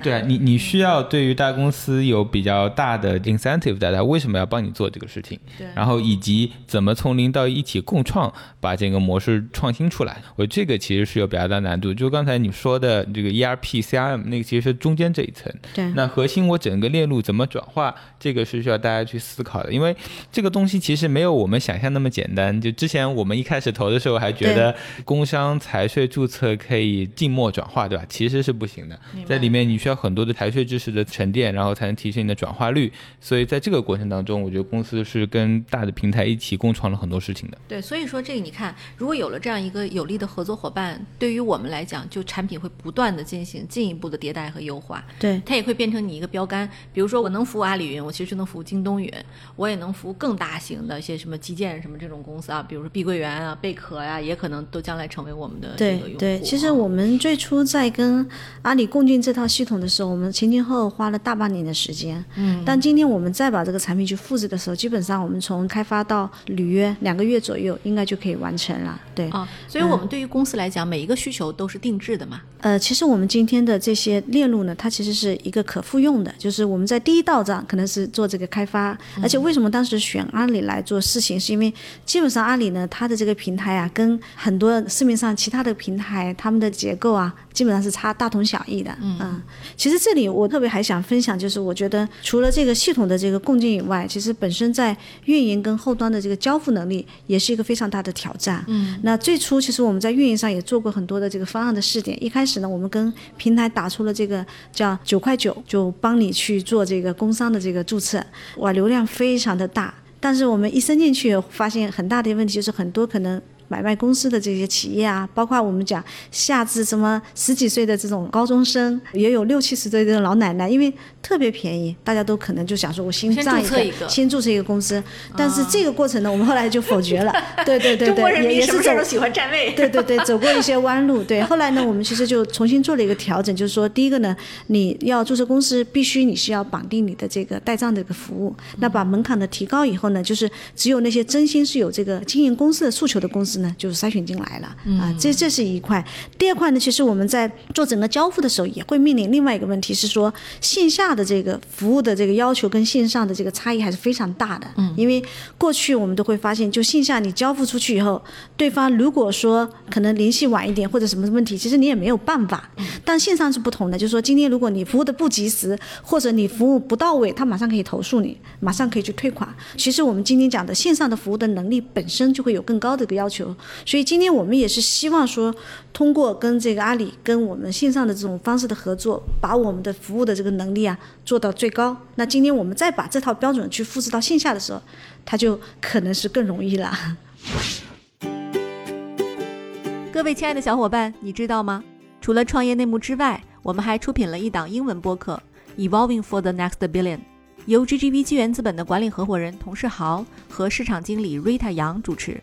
对啊，你你需要对于大公司有比较大的 incentive 在，他为什么要帮你做这个事情？对然后以及怎么从零到一一起共创，把这个模式创新出来。我这个其实是有比较大难度。就刚才你说的这个 ERP、CRM，那个其实是中间这一层。对那核心我整个链路怎么转化，这个是需要大家去思考的，因为这个东西其实没有我们想象那么简单。就之前我们一开始投的时候还觉得工商财税注册可以静默转化，对吧？其实是不行的，在里面你需要很多的财税知识的沉淀，然后才能提升你的转化率。所以在这个过程当中，我觉得公司是跟大的平台一起共创了很多事情的。对，所以说这个你看，如果有了这样一个有力的合作伙伴，对于我们来讲，就产品会不断的进行进一步的迭代和优化。对它也会变成你一个标杆。比如说，我能服务阿里云，我其实就能服务京东云，我也能服务更大型的一些什么基建什么这种公司啊，比如说碧桂园啊、贝壳呀、也可能都将来成为我们的这个用户。对，其实啊我们最初在跟阿里共进这套系统的时候，我们前前后后花了大半年的时间。嗯，但今天我们再把这个产品去复制的时候，基本上我们从开发到履约两个月左右，应该就可以完成了。对，啊，所以我们对于公司来讲，每一个需求都是定制的嘛。呃，其实我们今天的这些链路呢，它其实是一个可复用的，就是我们在第一道账可能是做这个开发，而且为什么当时选阿里来做事情，是因为基本上阿里呢，它的这个平台啊，跟很多市面上其他的平台，他们的结构啊，基本上是差大同小异的。嗯，其实这里我特别还想分享，就是我觉得除了这个系统的这个共进以外，其实本身在运营跟后端的这个交付能力，也是一个非常大的挑战。嗯，那最初其实我们在运营上也做过很多的这个方案的试点，一开始呢，我们跟平台打出了这个叫九块九，就帮你去做这个工商的这个注册，哇，流量非常的大。但是我们一伸进去，发现很大的问题就是很多可能买卖公司的这些企业啊，包括我们讲下至什么十几岁的这种高中生，也有六七十岁的这种老奶奶，因为特别便宜，大家都可能就想说我新先上注册一个先注册一个公司。但是这个过程呢，我们后来就否决了。对对对中国 对，也也是走喜欢占位。对对对，走过一些弯路。对，后来呢，我们其实就重新做了一个调整，就是说，第一个呢，你要注册公司，必须你是要绑定你的这个代账的一个服务。那把门槛的提高以后呢，就是只有那些真心是有这个经营公司的诉求的公司呢，就是筛选进来了。啊，这这是一块。第二块呢，其实我们在做整个交付的时候，也会面临另外一个问题是说，线下的这个服务的这个要求跟线上的这个差异还是非常大的。嗯，因为过去我们都会发现，就线下你交付出去以后，对方如果说可能联系晚一点或者什么问题，其实你也没有办法。但线上是不同的，就是说今天如果你服务的不及时，或者你服务不到位，他马上可以投诉你，马上可以去退款。其实我们今天讲的线上的服务的能力本身就会有更高的一个要求，求。所以今天我们也是希望说，通过跟这个阿里跟我们线上的这种方式的合作，把我们的服务的这个能力啊做到最高。那今天我们再把这套标准去复制到线下的时候，它就可能是更容易了。各位亲爱的小伙伴，你知道吗？除了创业内幕之外，我们还出品了一档英文播客《Evolving for the Next Billion》，由 GGV 纪元资本的管理合伙人童世豪和市场经理 Rita 杨主持。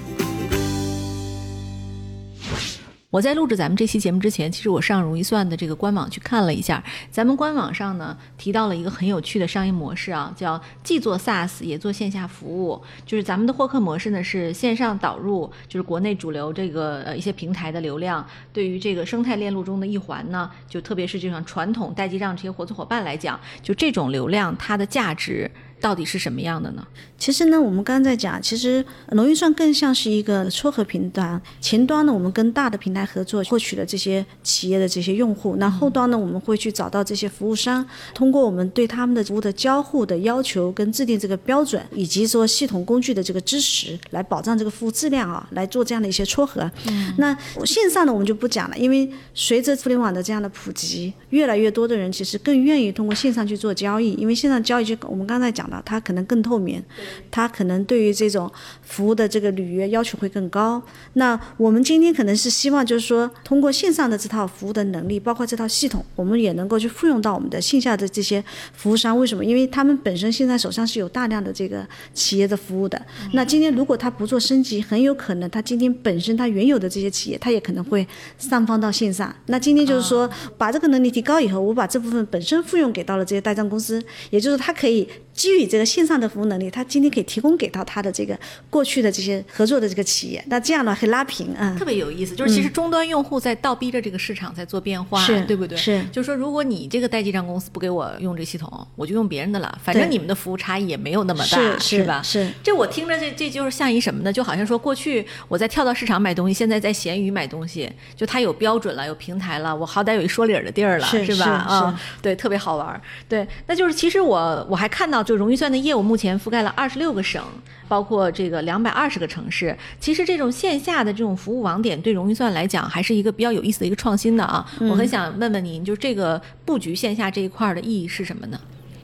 我在录制咱们这期节目之前，其实我上如意算的这个官网去看了一下，咱们官网上呢提到了一个很有趣的商业模式啊，叫既做 SaaS 也做线下服务。就是咱们的获客模式呢是线上导入，就是国内主流这个呃一些平台的流量，对于这个生态链路中的一环呢，就特别是这种传统代记账这些合作伙伴来讲，就这种流量它的价值。到底是什么样的呢？其实呢，我们刚刚在讲，其实农运算更像是一个撮合平端。前端呢，我们跟大的平台合作，获取了这些企业的这些用户；那后端呢，我们会去找到这些服务商，通过我们对他们的服务的交互的要求跟制定这个标准，以及说系统工具的这个支持，来保障这个服务质量啊，来做这样的一些撮合。那线上呢，我们就不讲了，因为随着互联网的这样的普及，越来越多的人其实更愿意通过线上去做交易，因为线上交易就我们刚才讲。它可能更透明，它可能对于这种服务的这个履约要求会更高。那我们今天可能是希望，就是说通过线上的这套服务的能力，包括这套系统，我们也能够去复用到我们的线下的这些服务商。为什么？因为他们本身现在手上是有大量的这个企业的服务的。那今天如果他不做升级，很有可能他今天本身他原有的这些企业，他也可能会上放到线上。那今天就是说把这个能力提高以后，我把这部分本身复用给到了这些代账公司，也就是他可以。基于这个线上的服务能力，他今天可以提供给到他的这个过去的这些合作的这个企业，那这样呢可以拉平啊，特别有意思。就是其实终端用户在倒逼着这个市场在做变化，对不对？是，就是说如果你这个代记账公司不给我用这系统，我就用别人的了，反正你们的服务差异也没有那么大，是吧？是。这我听着这这就是像一什么呢？就好像说过去我在跳蚤市场买东西，现在在闲鱼买东西，就它有标准了，有平台了，我好歹有一说理儿的地儿了，是吧？啊，对，特别好玩。对，那就是其实我我还看到就融预算的业务。目前覆盖了二十六个省，包括这个两百二十个城市。其实这种线下的这种服务网点，对融预算来讲，还是一个比较有意思的一个创新的啊。我很想问问您，就这个布局线下这一块的意义是什么呢？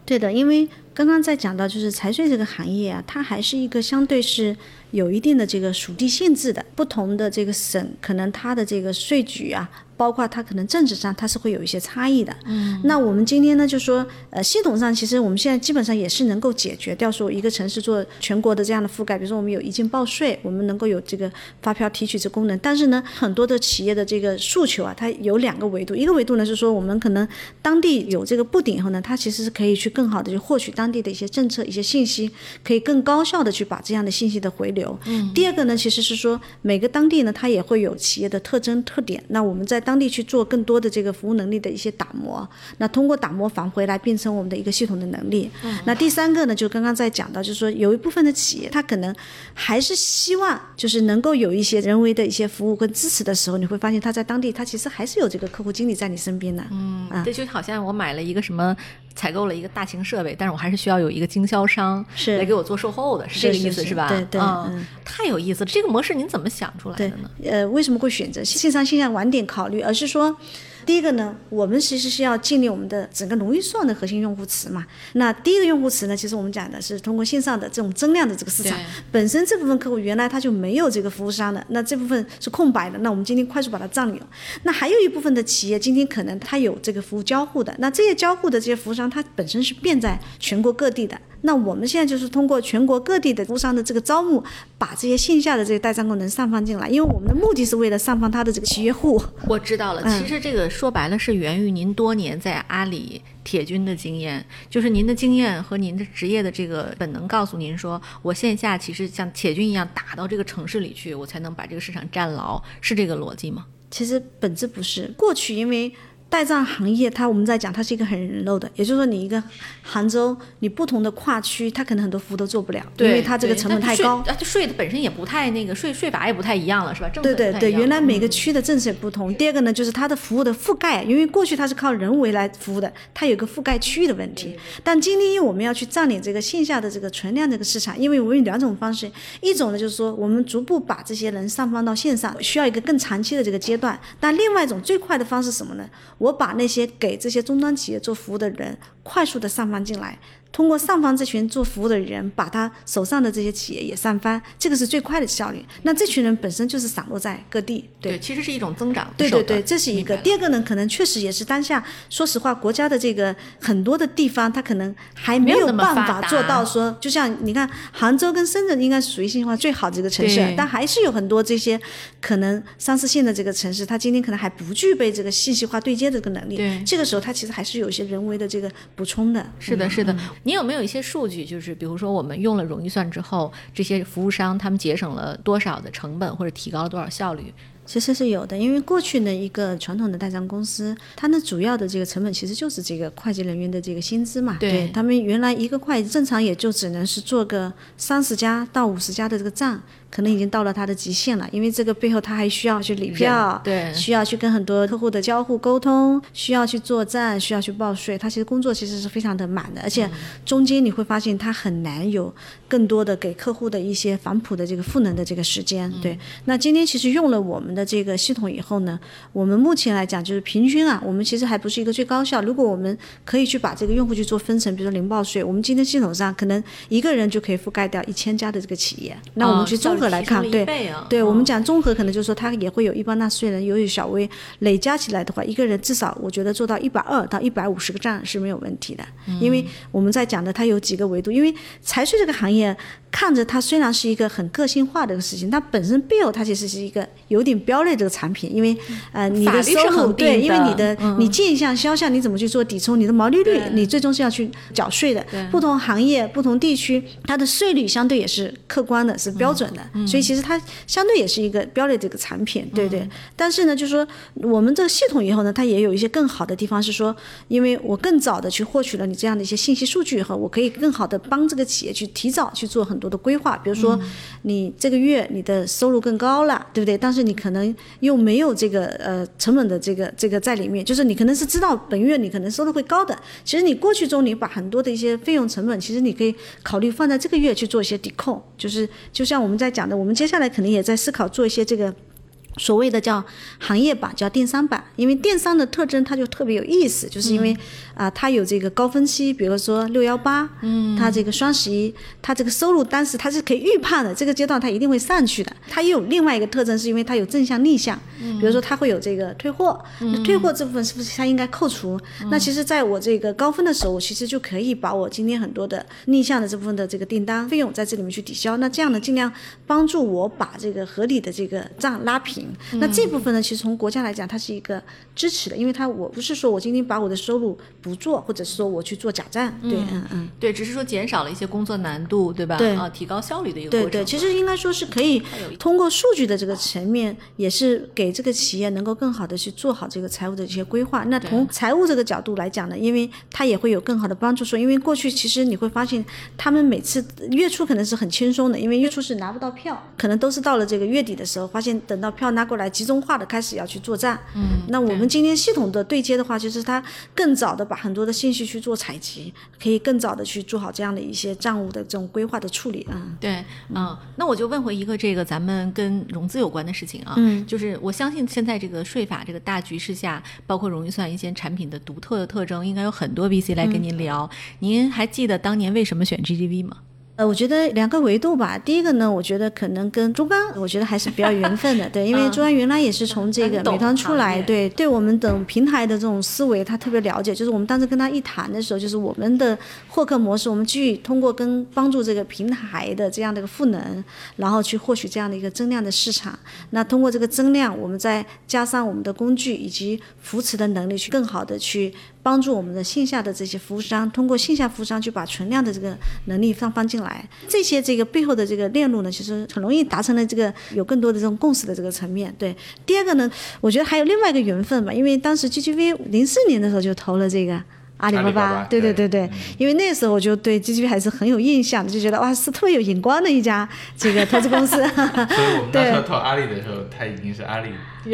对的，因为刚刚在讲到就是财税这个行业啊，它还是一个相对是有一定的这个属地限制的，不同的这个省可能它的这个税局啊。包括它可能政治上它是会有一些差异的。嗯，那我们今天呢就说，呃，系统上其实我们现在基本上也是能够解决掉说一个城市做全国的这样的覆盖，比如说我们有一键报税，我们能够有这个发票提取这功能。但是呢，很多的企业的这个诉求啊，它有两个维度，一个维度呢是说我们可能当地有这个布顶以后呢，它其实是可以去更好的去获取当地的一些政策、一些信息，可以更高效的去把这样的信息的回流。嗯，第二个呢其实是说每个当地呢它也会有企业的特征特点，那我们在当地去做更多的这个服务能力的一些打磨，那通过打磨返回来变成我们的一个系统的能力。嗯那第三个呢，就刚刚在讲到，就是说有一部分的企业，它可能还是希望就是能够有一些人为的一些服务跟支持的时候，你会发现他在当地他其实还是有这个客户经理在你身边的。嗯，这就好像我买了一个什么，采购了一个大型设备，但是我还是需要有一个经销商是来给我做售后的，是这个意思是吧？对对，嗯，太有意思了，这个模式您怎么想出来的呢？呃，为什么会选择线上线下晚点考虑，而是说？第一个呢，我们其实是要建立我们的整个农预算的核心用户池嘛。那第一个用户池呢，其实我们讲的是通过线上的这种增量的这个市场，本身这部分客户原来他就没有这个服务商的，那这部分是空白的。那我们今天快速把它占有。那还有一部分的企业今天可能他有这个服务交互的，那这些交互的这些服务商，它本身是遍在全国各地的。那我们现在就是通过全国各地的服务商的这个招募，把这些线下的这个代账功能上放进来，因为我们的目的是为了上放他的这个企业户。我知道了，其实这个说白了是源于您多年在阿里铁军的经验，就是您的经验和您的职业的这个本能告诉您说，我线下其实像铁军一样打到这个城市里去，我才能把这个市场占牢，是这个逻辑吗？其实本质不是，过去因为。代账行业，它我们在讲，它是一个很人肉的，也就是说，你一个杭州，你不同的跨区，它可能很多服务都做不了，因为它这个成本太高。啊，税的本身也不太那个税税法也不太一样了，是吧？对对对，原来每个区的政策也不同。第二个呢，就是它的服务的覆盖，因为过去它是靠人为来服务的，它有个覆盖区域的问题。但今天因为我们要去占领这个线下的这个存量这个市场，因为我们有两种方式，一种呢就是说我们逐步把这些人上放到线上，需要一个更长期的这个阶段。但另外一种最快的方式什么呢？我把那些给这些终端企业做服务的人快速的上放进来。通过上方这群做服务的人，把他手上的这些企业也上翻，这个是最快的效率。那这群人本身就是散落在各地，对，其实是一种增长。对对对，这是一个。第二个呢，可能确实也是当下，说实话，国家的这个很多的地方，它可能还没有办法做到说，就像你看，杭州跟深圳应该是属于信息化最好的一个城市，但还是有很多这些可能三四线的这个城市，它今天可能还不具备这个信息化对接的这个能力。对，这个时候它其实还是有一些人为的这个补充的。是的，是的。你有没有一些数据？就是比如说，我们用了容易算之后，这些服务商他们节省了多少的成本，或者提高了多少效率？其实是有的，因为过去呢一个传统的代账公司，它的主要的这个成本其实就是这个会计人员的这个薪资嘛。对他们原来一个会计正常也就只能是做个三十家到五十家的这个账。可能已经到了它的极限了，因为这个背后他还需要去理票，对，需要去跟很多客户的交互沟通，需要去做账，需要去报税，他其实工作其实是非常的满的，而且中间你会发现他很难有更多的给客户的一些反哺的这个赋能的这个时间。对，那今天其实用了我们的这个系统以后呢，我们目前来讲就是平均啊，我们其实还不是一个最高效。如果我们可以去把这个用户去做分成，比如说零报税，我们今天系统上可能一个人就可以覆盖掉一千家的这个企业，那我们去做。综合来看，对，对我们讲综合，可能就是说他也会有一般纳税人，由于小微，累加起来的话，一个人至少我觉得做到一百二到一百五十个账是没有问题的，因为我们在讲的它有几个维度，因为财税这个行业。看着它虽然是一个很个性化的一个事情，它本身 bill 它其实是一个有点标类这个产品，因为呃你的收入对，因为你的你进项销项你怎么去做抵充，你的毛利率你最终是要去缴税的。不同行业不同地区它的税率相对也是客观的，是标准的，所以其实它相对也是一个标类这个产品，对对。但是呢，就是说我们这个系统以后呢，它也有一些更好的地方，是说因为我更早的去获取了你这样的一些信息数据以后，我可以更好的帮这个企业去提早去做很。很多的规划，比如说你这个月你的收入更高了，对不对？但是你可能又没有这个呃成本的这个这个在里面，就是你可能是知道本月你可能收入会高的，其实你过去中你把很多的一些费用成本，其实你可以考虑放在这个月去做一些抵扣，就是就像我们在讲的，我们接下来肯定也在思考做一些这个。所谓的叫行业版，叫电商版，因为电商的特征它就特别有意思，就是因为啊，它有这个高峰期，比如说六幺八，嗯，它这个双十一，它这个收入当时它是可以预判的，这个阶段它一定会上去的。它也有另外一个特征，是因为它有正向逆向，比如说它会有这个退货，那退货这部分是不是它应该扣除？那其实在我这个高峰的时候，我其实就可以把我今天很多的逆向的这部分的这个订单费用在这里面去抵消，那这样呢，尽量帮助我把这个合理的这个账拉平。那这部分呢，其实从国家来讲，它是一个支持的，因为它我不是说我今天把我的收入不做，或者是说我去做假账，对，嗯嗯，对，只是说减少了一些工作难度，对吧？对，啊，提高效率的一个过程。对对，其实应该说是可以通过数据的这个层面，也是给这个企业能够更好的去做好这个财务的一些规划。那从财务这个角度来讲呢，因为它也会有更好的帮助。说，因为过去其实你会发现，他们每次月初可能是很轻松的，因为月初是拿不到票，可能都是到了这个月底的时候，发现等到票拿过来。集中化的开始要去作战，嗯，那我们今天系统的对接的话，就是它更早的把很多的信息去做采集，可以更早的去做好这样的一些账务的这种规划的处理啊。对，嗯，那我就问回一个这个咱们跟融资有关的事情啊，嗯，就是我相信现在这个税法这个大局势下，包括容易算一些产品的独特的特征，应该有很多 VC 来跟您聊。您还记得当年为什么选 GGV 吗？呃，我觉得两个维度吧。第一个呢，我觉得可能跟中钢，我觉得还是比较缘分的，对，因为中钢原来也是从这个美团出来，对，对我们等平台的这种思维，他特别了解。就是我们当时跟他一谈的时候，就是我们的获客模式，我们继续通过跟帮助这个平台的这样的一个赋能，然后去获取这样的一个增量的市场。那通过这个增量，我们再加上我们的工具以及扶持的能力，去更好的去。帮助我们的线下的这些服务商，通过线下服务商去把存量的这个能力放放进来。来。这些这个背后的这个链路呢，其实很容易达成了这个有更多的这种共识的这个层面。对，第二个呢，我觉得还有另外一个缘分吧，因为当时 GGV 零四年的时候就投了这个。阿里巴巴，对对对对，因为那时候我就对 GGV 还是很有印象的，就觉得哇是特别有眼光的一家这个投资公司。所以我们那时候投阿里的时候，它已经是阿里。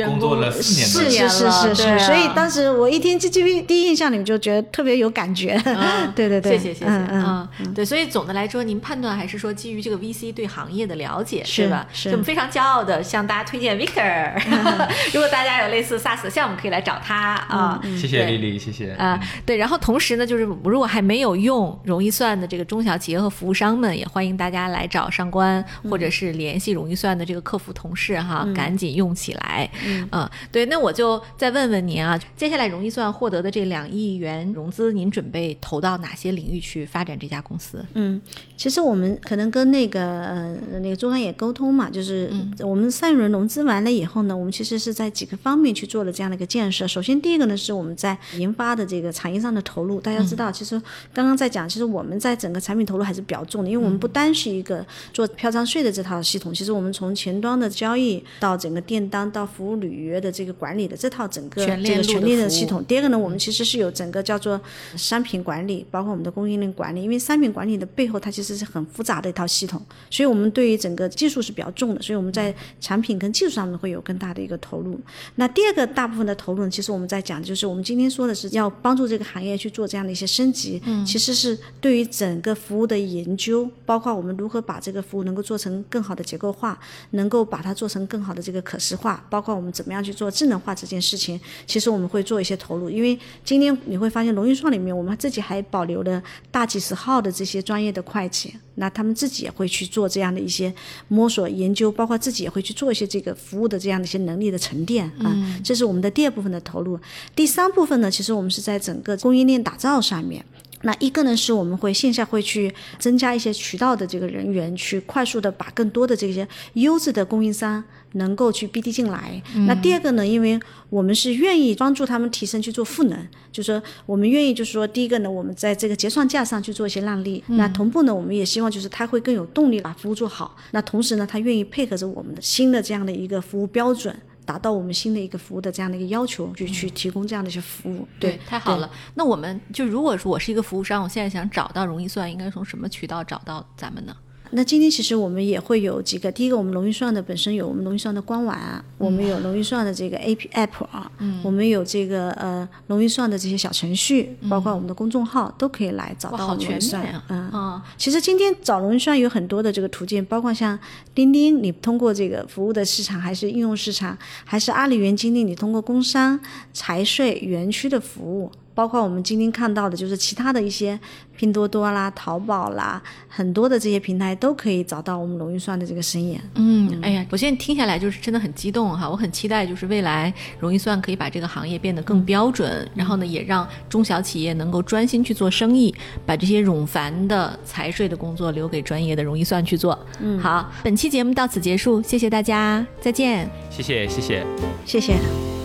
工作了四年是是是是是，所以当时我一听 GGP 第一印象里面就觉得特别有感觉，对对对，谢谢谢谢，嗯嗯，对，所以总的来说，您判断还是说基于这个 VC 对行业的了解，是吧？是。我们非常骄傲的向大家推荐 Victor，如果大家有类似 SaaS 的项目，可以来找他啊。谢谢丽丽，谢谢。啊。对，然后同时呢，就是如果还没有用容易算的这个中小企业和服务商们，也欢迎大家来找上官，或者是联系容易算的这个客服同事哈，赶紧用起来。嗯，对，那我就再问问您啊，接下来容易算获得的这两亿元融资，您准备投到哪些领域去发展这家公司？嗯，其实我们可能跟那个呃那个中央也沟通嘛，就是我们上一轮融资完了以后呢，我们其实是在几个方面去做了这样的一个建设。首先第一个呢是我们在研发的这个产业上的投入，大家知道，其实刚刚在讲，其实我们在整个产品投入还是比较重的，因为我们不单是一个做票仓税的这套系统，其实我们从前端的交易到整个电单到服务履。约的这个管理的这套整个这个全链的系统。第二个呢，我们其实是有整个叫做商品管理，包括我们的供应链管理。因为商品管理的背后，它其实是很复杂的一套系统，所以我们对于整个技术是比较重的。所以我们在产品跟技术上面会有更大的一个投入。那第二个大部分的投入呢，其实我们在讲，就是我们今天说的是要帮助这个行业去做这样的一些升级。嗯，其实是对于整个服务的研究，包括我们如何把这个服务能够做成更好的结构化，能够把它做成更好的这个可视化，包括我们怎么样。去做智能化这件事情，其实我们会做一些投入，因为今天你会发现，龙运创里面我们自己还保留了大几十号的这些专业的会计，那他们自己也会去做这样的一些摸索研究，包括自己也会去做一些这个服务的这样的一些能力的沉淀啊，这是我们的第二部分的投入。第三部分呢，其实我们是在整个供应链打造上面。那一个呢，是我们会线下会去增加一些渠道的这个人员，去快速的把更多的这些优质的供应商能够去 BD 进来。那第二个呢，因为我们是愿意帮助他们提升去做赋能，就是说我们愿意就是说，第一个呢，我们在这个结算价上去做一些让利。那同步呢，我们也希望就是他会更有动力把服务做好。那同时呢，他愿意配合着我们的新的这样的一个服务标准。达到我们新的一个服务的这样的一个要求，去去提供这样的一些服务。对，太好了。那我们就如果说我是一个服务商，我现在想找到容易算，应该从什么渠道找到咱们呢？那今天其实我们也会有几个，第一个我们龙运算的本身有我们龙运算的官网啊，我们有龙运算的这个 A P App 啊，我们有这个呃龙运算的这些小程序，包括我们的公众号都可以来找到龙运算。嗯，其实今天找龙运算有很多的这个途径，包括像钉钉，你通过这个服务的市场还是应用市场，还是阿里云经历，你通过工商、财税、园区的服务。包括我们今天看到的，就是其他的一些拼多多啦、淘宝啦，很多的这些平台都可以找到我们龙运算的这个身影。嗯，哎呀，我现在听下来就是真的很激动哈，我很期待就是未来容易算可以把这个行业变得更标准，然后呢，也让中小企业能够专心去做生意，把这些冗繁的财税的工作留给专业的容易算去做。嗯，好，本期节目到此结束，谢谢大家，再见。谢谢，谢谢，谢谢。